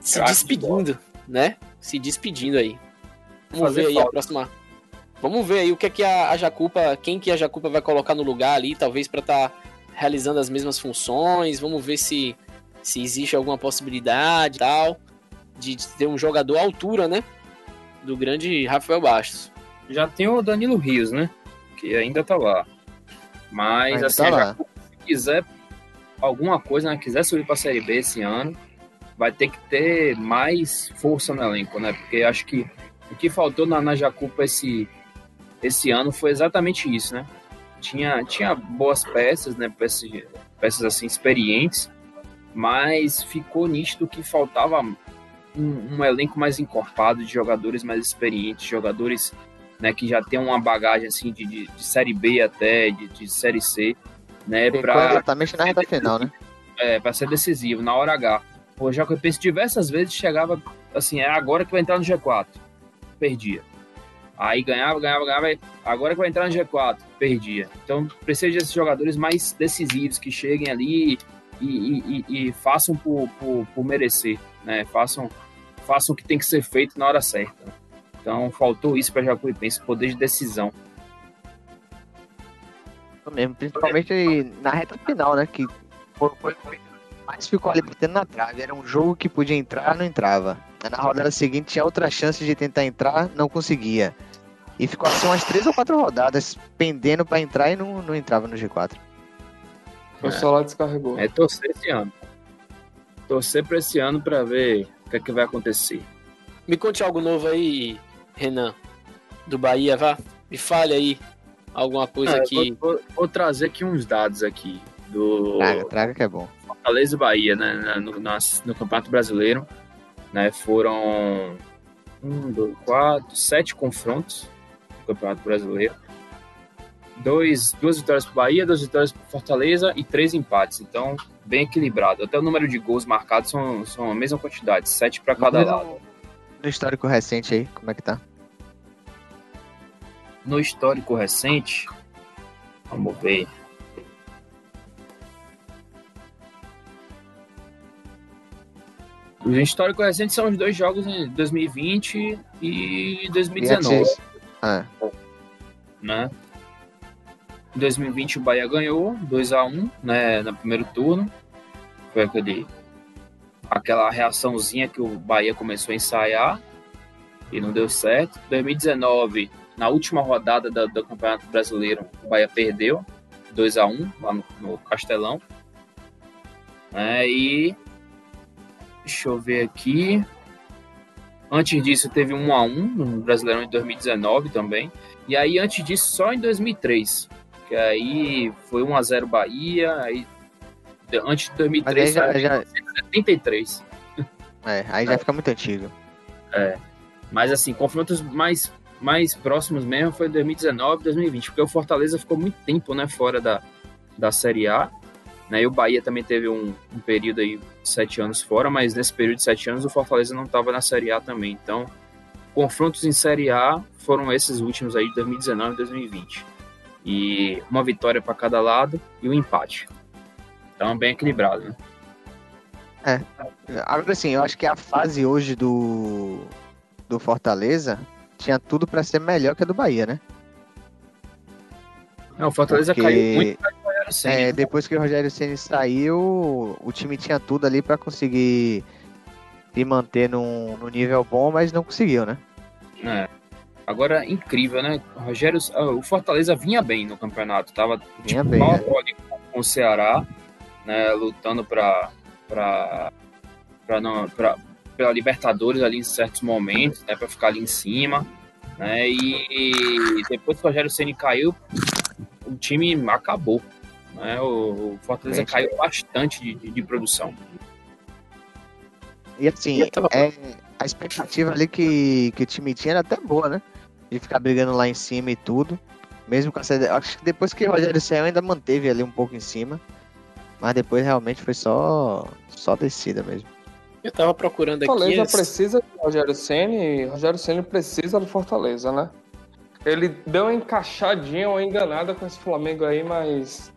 Se despedindo, né? Se despedindo aí. Vamos Fazer ver aí falta. a próxima Vamos ver aí o que é que a, a Jacupa, quem que a Jacupa vai colocar no lugar ali, talvez para estar tá realizando as mesmas funções. Vamos ver se, se existe alguma possibilidade tal de, ter um jogador à altura, né? Do grande Rafael Bastos. Já tem o Danilo Rios, né? Que ainda tá lá. Mas ainda assim, tá lá. Jacupa, quiser alguma coisa, né? Quiser subir para a Série B esse ano, vai ter que ter mais força no elenco, né? Porque acho que o que faltou na, na Jacupa esse esse ano foi exatamente isso, né? Tinha, tinha boas peças, né? Peças, peças assim experientes, mas ficou nítido que faltava um, um, elenco mais encorpado de jogadores mais experientes, jogadores né, que já tem uma bagagem assim de, de, de série B até, de, de série C, né, para exatamente na reta final, né? É, para ser decisivo na hora H. O Jacuipense diversas vezes chegava assim, é agora que vai entrar no G4. Perdia. Aí ganhava, ganhava, ganhava. Agora que vai entrar no G4, perdia. Então precisa desses jogadores mais decisivos que cheguem ali e, e, e, e façam por, por, por, merecer, né? Façam, façam o que tem que ser feito na hora certa. Então faltou isso para Jacuipense, poder de decisão. Mesmo, principalmente na reta final, né? Que foi, mais ficou ali batendo na trave. Era um jogo que podia entrar, não entrava. Na rodada seguinte tinha outra chance de tentar entrar, não conseguia. E ficou assim umas três ou quatro rodadas pendendo para entrar e não, não entrava no G4. O celular descarregou. É torcer esse ano. Torcer para esse ano para ver o que, é que vai acontecer. Me conte algo novo aí, Renan, do Bahia, vá. Me fale aí alguma coisa é, que. Vou, vou, vou, trazer aqui uns dados aqui do. Traga, traga que é bom. Fortaleza e Bahia, né? No, no, no Campeonato Brasileiro. Né, foram um, dois, quatro, sete confrontos no Campeonato Brasileiro. Dois, duas vitórias para o Bahia, duas vitórias para Fortaleza e três empates. Então, bem equilibrado. Até o número de gols marcados são, são a mesma quantidade, sete para cada lado. No histórico recente aí, como é que tá? No histórico recente, vamos ver. O histórico recente são os dois jogos em 2020 e 2019. É. Né? Em 2020 o Bahia ganhou 2 a 1 né, no primeiro turno. Foi aquele, aquela reaçãozinha que o Bahia começou a ensaiar e não deu certo. 2019, na última rodada do, do Campeonato Brasileiro, o Bahia perdeu 2 a 1 lá no, no Castelão. É, e Deixa eu ver aqui. Antes disso, teve um a um no Brasileirão de 2019 também. E aí, antes disso, só em 2003. Que aí foi 1 a 0 Bahia. Aí, antes de 2003, Mas aí já, já... 73. É, aí já é. fica muito antigo. É. Mas assim, confrontos mais, mais próximos mesmo foi 2019 2020. Porque o Fortaleza ficou muito tempo né, fora da, da Série A. Né? E o Bahia também teve um, um período aí, sete anos fora, mas nesse período de sete anos o Fortaleza não estava na Série A também. Então, confrontos em Série A foram esses últimos aí, 2019 e 2020. E uma vitória para cada lado e um empate. Então, bem equilibrado, né? É. Agora, assim, eu acho que a fase hoje do, do Fortaleza tinha tudo para ser melhor que a do Bahia, né? Não, o Fortaleza Porque... caiu muito é, depois que o Rogério Ceni saiu, o time tinha tudo ali para conseguir se manter num, num, nível bom, mas não conseguiu, né? É. Agora, incrível, né? O Rogério, ah, o Fortaleza vinha bem no campeonato, tava vinha tipo, bem, mal é. com o Ceará, né? Lutando para para para não para pela Libertadores ali em certos momentos, né? Para ficar ali em cima, né? E, e depois que o Rogério Ceni caiu, o time acabou. Né? O, o Fortaleza Gente. caiu bastante de, de, de, produção. E assim, é, a expectativa ali que, que o time tinha era até boa, né? De ficar brigando lá em cima e tudo. Mesmo com essa. Acho que depois que o Rogério saiu, ainda manteve ali um pouco em cima. Mas depois realmente foi só, só descida mesmo. Eu tava procurando aqui. Fortaleza precisa do Rogério Senni. Rogério Senni precisa do Fortaleza, né? Ele deu uma encaixadinha ou enganada com esse Flamengo aí, mas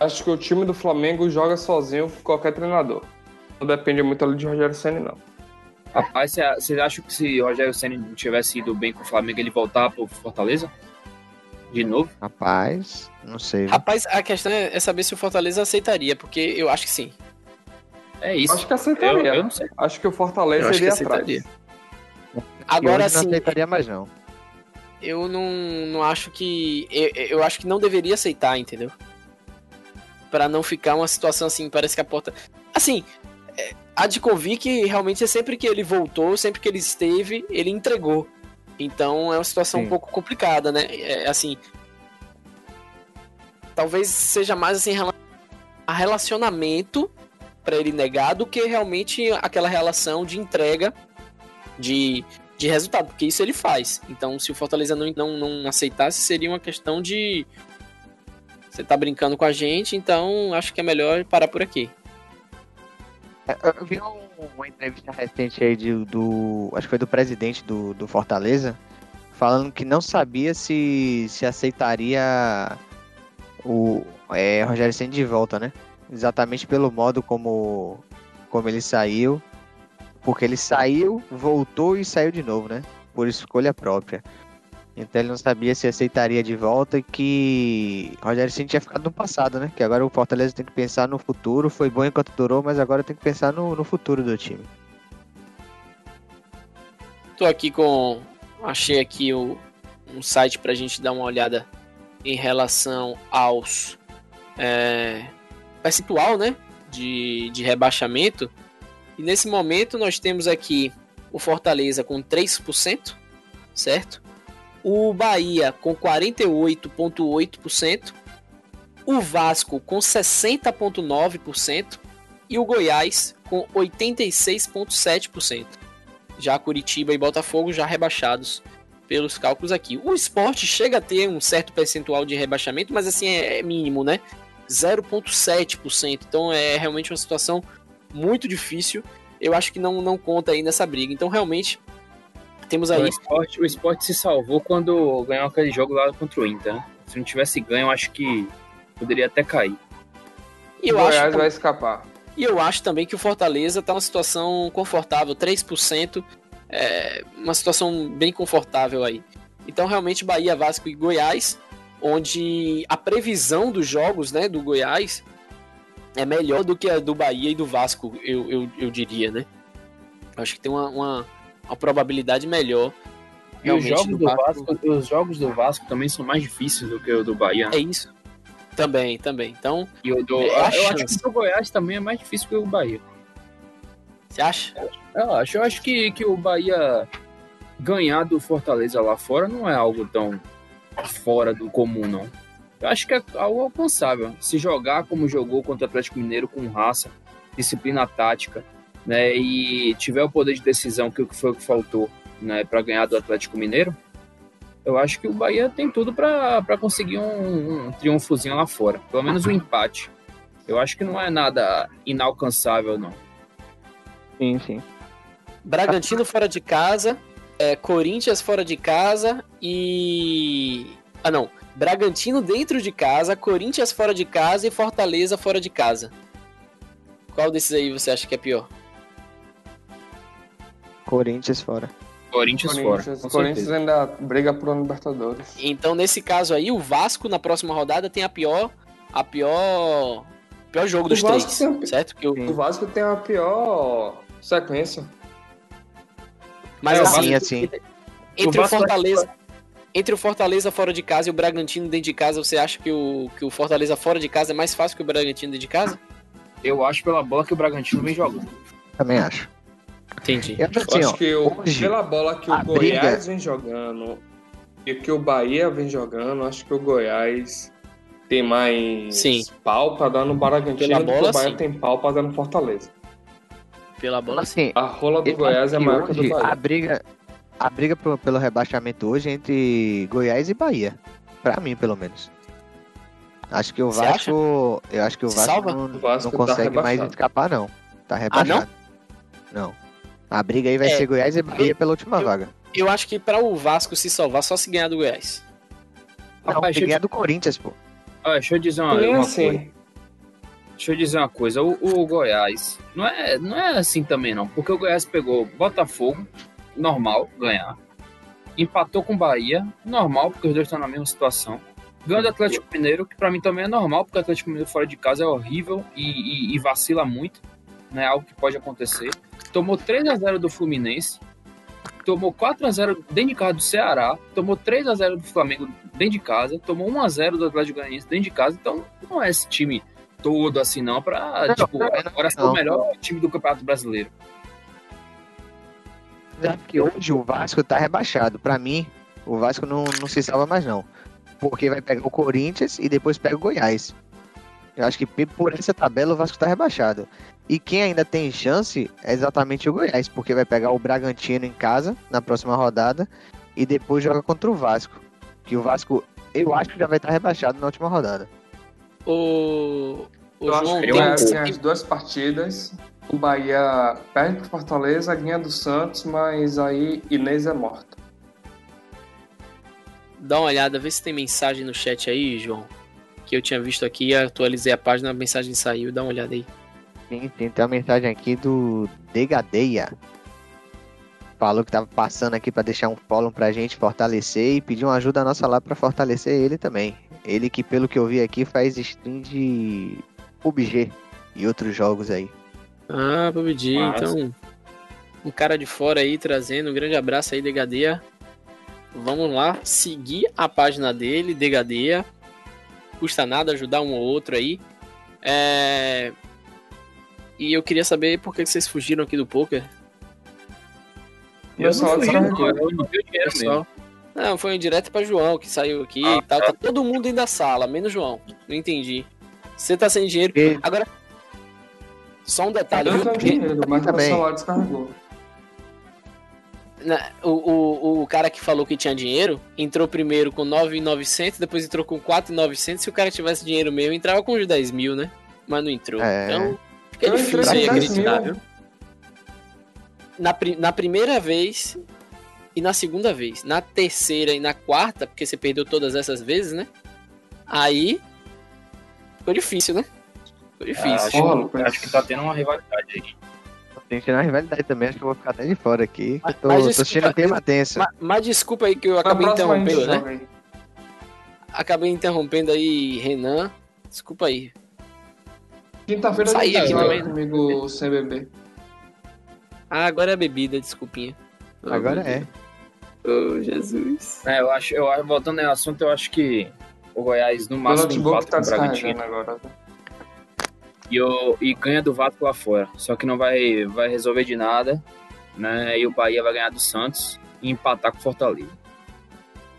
acho que o time do Flamengo joga sozinho com qualquer treinador. Não depende muito ali de Rogério Senna, não. Rapaz, você acha que se o Rogério Senna não tivesse ido bem com o Flamengo, ele voltar pro Fortaleza? De novo? Rapaz, não sei. Rapaz, a questão é saber se o Fortaleza aceitaria, porque eu acho que sim. É isso. Acho que aceitaria. Eu, eu não sei. Acho que o Fortaleza iria atrás. Agora sim. Não aceitaria mais não. Eu não, não acho que. Eu, eu acho que não deveria aceitar, entendeu? para não ficar uma situação assim, parece que a porta. Assim, é, a de que realmente é sempre que ele voltou, sempre que ele esteve, ele entregou. Então é uma situação Sim. um pouco complicada, né? É, assim. Talvez seja mais assim a relacionamento para ele negar do que realmente aquela relação de entrega, de, de resultado, porque isso ele faz. Então, se o Fortaleza não, não, não aceitasse, seria uma questão de. Você tá brincando com a gente, então acho que é melhor parar por aqui. É, eu vi uma entrevista recente aí de, do. Acho que foi do presidente do, do Fortaleza, falando que não sabia se, se aceitaria o é, Rogério Senna de volta, né? Exatamente pelo modo como, como ele saiu. Porque ele saiu, voltou e saiu de novo, né? Por escolha própria. Então ele não sabia se aceitaria de volta e que Rogério Ceni tinha ficado no passado, né? Que agora o Fortaleza tem que pensar no futuro. Foi bom enquanto durou, mas agora tem que pensar no, no futuro do time. Tô aqui com. Achei aqui o, um site pra gente dar uma olhada em relação aos é, percentual, né? De, de rebaixamento. E nesse momento nós temos aqui o Fortaleza com 3%, certo? O Bahia com 48,8%, o Vasco com 60,9% e o Goiás com 86,7%. Já Curitiba e Botafogo já rebaixados pelos cálculos aqui. O esporte chega a ter um certo percentual de rebaixamento, mas assim é mínimo, né? 0,7%. Então é realmente uma situação muito difícil. Eu acho que não, não conta aí nessa briga. Então realmente temos aí. O esporte, o esporte se salvou quando ganhou aquele jogo lá contra o Inter. Né? Se não tivesse ganho, eu acho que poderia até cair. E eu o Goiás acho, vai escapar. E eu acho também que o Fortaleza está numa situação confortável, 3%, é uma situação bem confortável aí. Então, realmente, Bahia, Vasco e Goiás, onde a previsão dos jogos né, do Goiás é melhor do que a do Bahia e do Vasco, eu, eu, eu diria, né? Acho que tem uma, uma, uma probabilidade melhor. E os jogos, do Vasco, Vasco, os jogos do Vasco também são mais difíceis do que o do Bahia. É isso. Também, também. Então, e o do, é eu acho que o Goiás também é mais difícil que o Bahia. Você acha? Eu acho. Eu acho que, que o Bahia ganhar do Fortaleza lá fora não é algo tão fora do comum, não. Eu acho que é algo alcançável. Se jogar como jogou contra o Atlético Mineiro com raça, disciplina tática, né, e tiver o poder de decisão, que foi o que faltou né, para ganhar do Atlético Mineiro, eu acho que o Bahia tem tudo para conseguir um, um, triunfozinho lá fora. Pelo menos um empate. Eu acho que não é nada inalcançável, não. Sim, sim. Bragantino fora de casa, é, Corinthians fora de casa e. Ah, não. Bragantino dentro de casa, Corinthians fora de casa e Fortaleza fora de casa. Qual desses aí você acha que é pior? Corinthians fora. Corinthians, Corinthians fora. Corinthians ainda briga por Libertadores. Então, nesse caso aí, o Vasco na próxima rodada tem a pior. A pior. Pior jogo o dos Vasco três. Certo? Que o... o Vasco tem a pior sequência. Mas é, assim, assim, entre o, o Fortaleza, entre o Fortaleza fora de casa e o Bragantino dentro de casa, você acha que o, que o Fortaleza fora de casa é mais fácil que o Bragantino dentro de casa? Eu acho pela bola que o Bragantino vem jogando. Também acho. Entendi. Eu, assim, acho ó, que o, hoje, pela bola que o Goiás briga... vem jogando e que o Bahia vem jogando, acho que o Goiás tem mais sim. pau pra dar no Bragantino pela bola, o Bahia sim. tem pau pra dar no Fortaleza. Pela bola, sim. A rola do Goiás é maior que a do Bahia. A briga, a briga pelo rebaixamento hoje é entre Goiás e Bahia. Pra mim, pelo menos. Acho que o Você Vasco. Acha? Eu acho que o Vasco, não, o Vasco não, tá consegue tá mais escapar, não. Tá rebaixado. Ah, não? não. A briga aí vai é, ser Goiás e Bahia eu, pela última eu, vaga. Eu acho que para o Vasco se salvar, só se ganhar do Goiás. Não, Rapaz, ganhar de... do Corinthians, pô. Ah, deixa eu dizer uma, uma assim. coisa. Deixa eu dizer uma coisa, o, o, Goiás não é, não é assim também não, porque o Goiás pegou Botafogo, normal, ganhar, empatou com Bahia, normal, porque os dois estão na mesma situação, ganhou do Atlético Mineiro, que para mim também é normal, porque o Atlético Mineiro fora de casa é horrível e, e, e vacila muito, né, algo que pode acontecer, tomou 3 a 0 do Fluminense, tomou 4 a 0 dentro de casa do Ceará, tomou 3 a 0 do Flamengo dentro de casa, tomou 1 a 0 do Atlético Goianiense dentro de casa, então não é esse time todo assim, não, pra, não, tipo, não, agora ser o melhor time do Campeonato Brasileiro. É que hoje o Vasco tá rebaixado. Pra mim, o Vasco não, não se salva mais, não. Porque vai pegar o Corinthians e depois pega o Goiás. Eu acho que por essa tabela o Vasco tá rebaixado. E quem ainda tem chance é exatamente o Goiás, porque vai pegar o Bragantino em casa na próxima rodada e depois joga contra o Vasco. Que o Vasco, eu acho que já vai estar rebaixado na última rodada. O, o eu João acho que tem... tem as duas partidas. O Bahia perde pro Fortaleza, ganha do Santos, mas aí Inês é morta. Dá uma olhada, vê se tem mensagem no chat aí, João. Que eu tinha visto aqui, atualizei a página, a mensagem saiu, dá uma olhada aí. Sim, tem, tem uma mensagem aqui do Degadeia. Falou que tava passando aqui para deixar um follow pra gente fortalecer e pediu uma ajuda nossa lá para fortalecer ele também. Ele que, pelo que eu vi aqui, faz stream de PUBG e outros jogos aí. Ah, PUBG, então. Um cara de fora aí trazendo um grande abraço aí, Degadeia. Vamos lá, seguir a página dele, Degadeia. Custa nada ajudar um ou outro aí. É... E eu queria saber por que vocês fugiram aqui do poker. Eu, só fugi, não, eu não. Não, foi um direto pra João que saiu aqui ah, e tal. Tá todo mundo dentro da sala, menos João. Não entendi. Você tá sem dinheiro. Agora, só um detalhe. Eu tenho dinheiro, mas o descarregou. O, o, o cara que falou que tinha dinheiro entrou primeiro com 9,900, depois entrou com 4,900. Se o cara tivesse dinheiro mesmo, entrava com os 10 mil, né? Mas não entrou. É. Então, fica difícil aí acreditar, viu? Na, na primeira vez e na segunda vez. Na terceira e na quarta, porque você perdeu todas essas vezes, né? Aí. Ficou difícil, né? Difícil. Ah, acho, acho, que tá tendo uma rivalidade aí. Tem que ter uma rivalidade também, acho que eu vou ficar até de fora aqui. Mas, tô, mas desculpa, tô assistindo tema tenso. Mas, mas, desculpa aí que eu acabei interrompendo, né? Acabei interrompendo aí, Renan. Desculpa aí. Quinta-feira saí aqui também, né? comigo sem beber. Ah, agora é bebida, desculpinha. Oh, agora é. Oh, Jesus. É, eu acho, eu voltando ao assunto, eu acho que o Goiás no máximo empata tá com o Bragantino. Agora. Tá? E, o, e ganha do Vasco lá fora. Só que não vai, vai resolver de nada. Né? E o Bahia vai ganhar do Santos e empatar com o Fortaleza.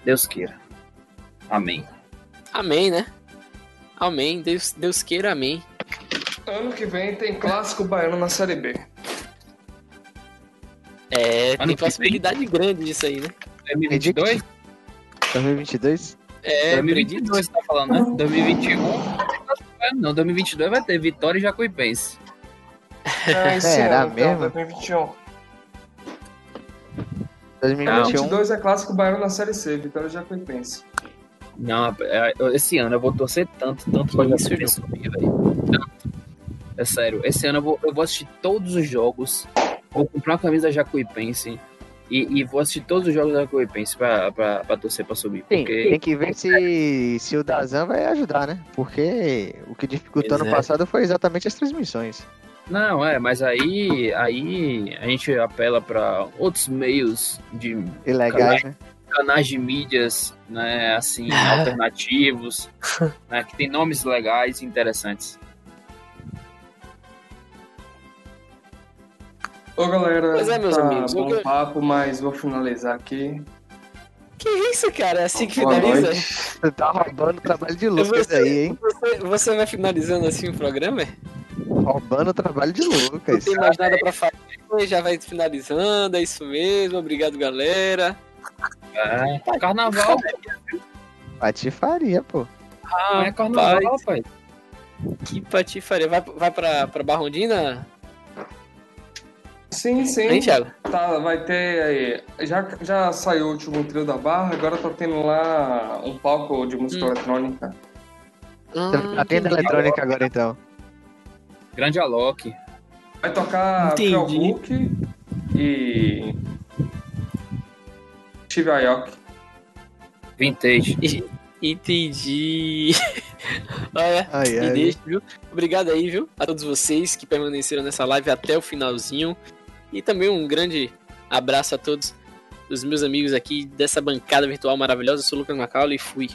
Deus queira. Amém. Amém, né? Amém. Deus, Deus queira, amém. Ano que vem tem clássico baiano na Série B. É, ano tem possibilidade grande disso aí, né? 2022? 2022? É, 2022 você tá falando, né? 2021. Não, 2022 vai ter Vitória e Jacuipense. É, esse Será ano, mesmo? Então, 2021. 2021. 2022 é clássico baiano na Série C, Vitória e Jacuipense. Não, é, esse ano eu vou torcer tanto, tanto pra Jacuipense subir, velho. Tanto. É sério, esse ano eu vou, eu vou assistir todos os jogos, vou comprar uma camisa da Jacuipense e, e, vou assistir todos os jogos da Jacuipense pra, pra, pra torcer pra subir. Sim, porque... tem que ver se, se o Dazan vai ajudar, né? Porque o que dificultou no passado foi exatamente as transmissões. Não, é, mas aí, aí a gente apela para outros meios de ilegais, canais, né? canais de mídias, né, assim, alternativos, né, que tem nomes legais e interessantes. Ô galera, pois é, meus tá amigos, bom eu... papo, mas vou finalizar aqui. Que isso, cara? É assim que finaliza? Você tá roubando o trabalho de Lucas você, aí, hein? Você, você, vai finalizando assim o programa? Roubando o trabalho de Lucas. Não tem mais nada pra fazer, já vai finalizando, é isso mesmo. Obrigado, galera. É, carnaval. Patifaria, pô. Ah, é carnaval, pai. Que patifaria. Vai, vai pra, pra Barrondina? Sim, sim. Hein, Thiago? Tá, vai ter aí. Já, já saiu o último trio da barra, agora tá tendo lá um palco de música hum. eletrônica. Ah, tá tendo eletrônica agora então. Grande Alok. Vai tocar Book e. Steve Aoki. Vintage. Entendi. Olha, ai, ai. deixa, viu? Obrigado aí, viu? A todos vocês que permaneceram nessa live até o finalzinho. E também um grande abraço a todos os meus amigos aqui dessa bancada virtual maravilhosa. Eu sou o Lucas Macaulay e fui.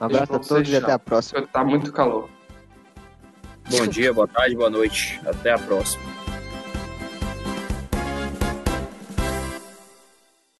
Um abraço a todos e até a próxima. Tá muito calor. Bom dia, boa tarde, boa noite. Até a próxima.